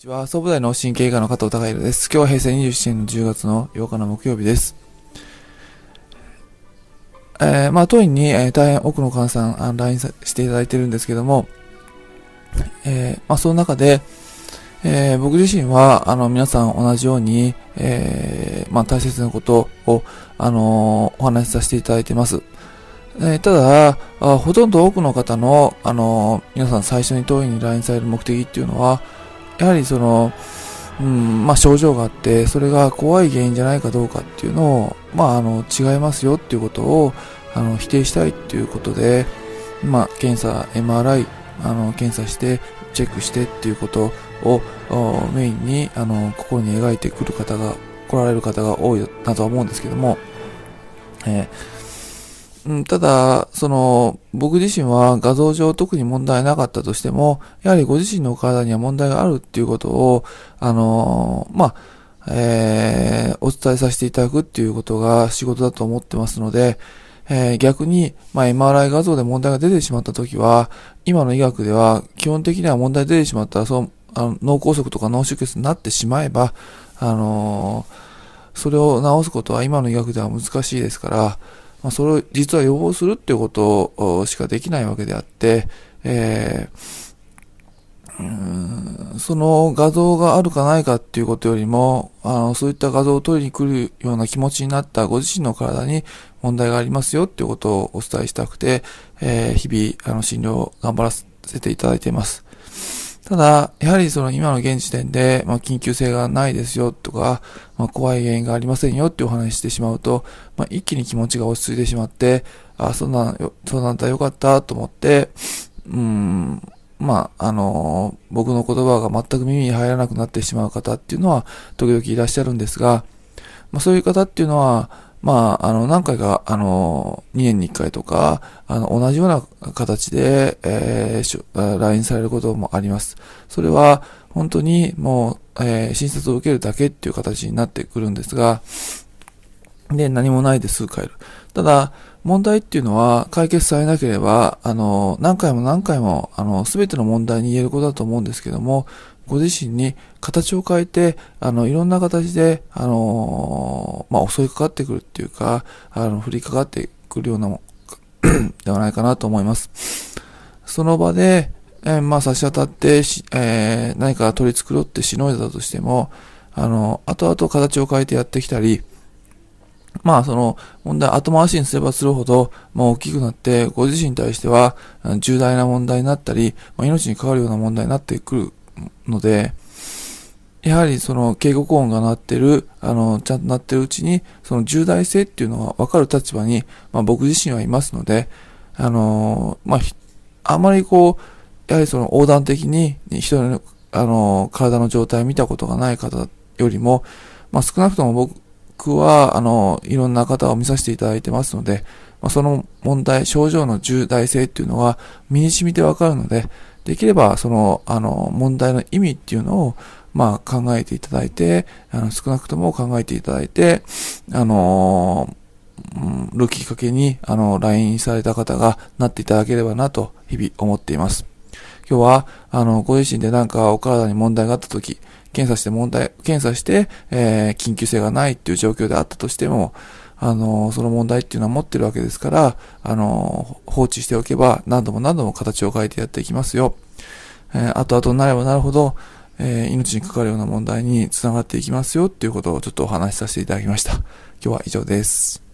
ちは、総武大の神経科の加藤孝弘です。今日は平成27年の10月の8日の木曜日です。えー、まあ、当院に、えー、大変多くの患者さん、あ LINE していただいてるんですけども、えー、まあ、その中で、えー、僕自身は、あの、皆さん同じように、えー、まあ、大切なことを、あのお話しさせていただいてます。えー、ただあ、ほとんど多くの方の、あの皆さん最初に当院に LINE される目的っていうのは、やはりその、うん、まあ症状があって、それが怖い原因じゃないかどうかっていうのを、まああの、違いますよっていうことを、あの、否定したいっていうことで、まあ検査、MRI、あの、検査して、チェックしてっていうことをメインに、あの、心に描いてくる方が、来られる方が多いなとは思うんですけども、えーうん、ただ、その、僕自身は画像上特に問題なかったとしても、やはりご自身の体には問題があるっていうことを、あのまあ、えー、お伝えさせていただくっていうことが仕事だと思ってますので、えー、逆に、まあ、MRI 画像で問題が出てしまったときは、今の医学では基本的には問題出てしまったら、そう、あの脳梗塞とか脳出血になってしまえば、あの、それを治すことは今の医学では難しいですから、まあ、それを実は予防するっていうことしかできないわけであって、えー、その画像があるかないかっていうことよりも、あの、そういった画像を取りに来るような気持ちになったご自身の体に問題がありますよっていうことをお伝えしたくて、えー、日々、あの、診療を頑張らせていただいています。ただ、やはりその今の現時点で、まあ、緊急性がないですよとか、まあ、怖い原因がありませんよってお話してしまうと、まあ、一気に気持ちが落ち着いてしまって、あ、そんな、そうなんだよかったと思って、うん、まあ、あのー、僕の言葉が全く耳に入らなくなってしまう方っていうのは、時々いらっしゃるんですが、まあ、そういう方っていうのは、まあ、あの、何回か、あの、2年に1回とか、あの、同じような形で、えー、LINE されることもあります。それは、本当にもう、えー、診察を受けるだけっていう形になってくるんですが、で、何もないですぐ帰る。ただ、問題っていうのは解決されなければ、あの、何回も何回も、あの、すべての問題に言えることだと思うんですけども、ご自身に形を変えて、あの、いろんな形で、あの、まあ、襲いかかってくるっていうか、あの、降りかかってくるようなも ではないかなと思います。その場で、えー、まあ、差し当たってし、えー、何か取り繕ってしのいだとしても、あの、後々形を変えてやってきたり、まあ、その問題後回しにすればするほど、まあ、大きくなって、ご自身に対しては重大な問題になったり、まあ、命に関わるような問題になってくるので、やはりその警告音が鳴ってる、あの、ちゃんと鳴ってるうちに、その重大性っていうのは分かる立場に、まあ僕自身はいますので、あの、まあ、あまりこう、やはりその横断的に人の、あの、体の状態を見たことがない方よりも、まあ少なくとも僕は、あの、いろんな方を見させていただいてますので、まあ、その問題、症状の重大性っていうのは身に染みてわかるので、できれば、その、あの、問題の意味っていうのを、まあ、考えていただいて、あの、少なくとも考えていただいて、あの、うん、るきっかけに、あの、LINE された方がなっていただければなと、日々思っています。今日は、あの、ご自身でなんかお体に問題があったとき、検査して問題、検査して、えー、緊急性がないっていう状況であったとしても、あの、その問題っていうのは持ってるわけですから、あの、放置しておけば何度も何度も形を変えてやっていきますよ。えー、後々になればなるほど、えー、命にかかるような問題につながっていきますよっていうことをちょっとお話しさせていただきました。今日は以上です。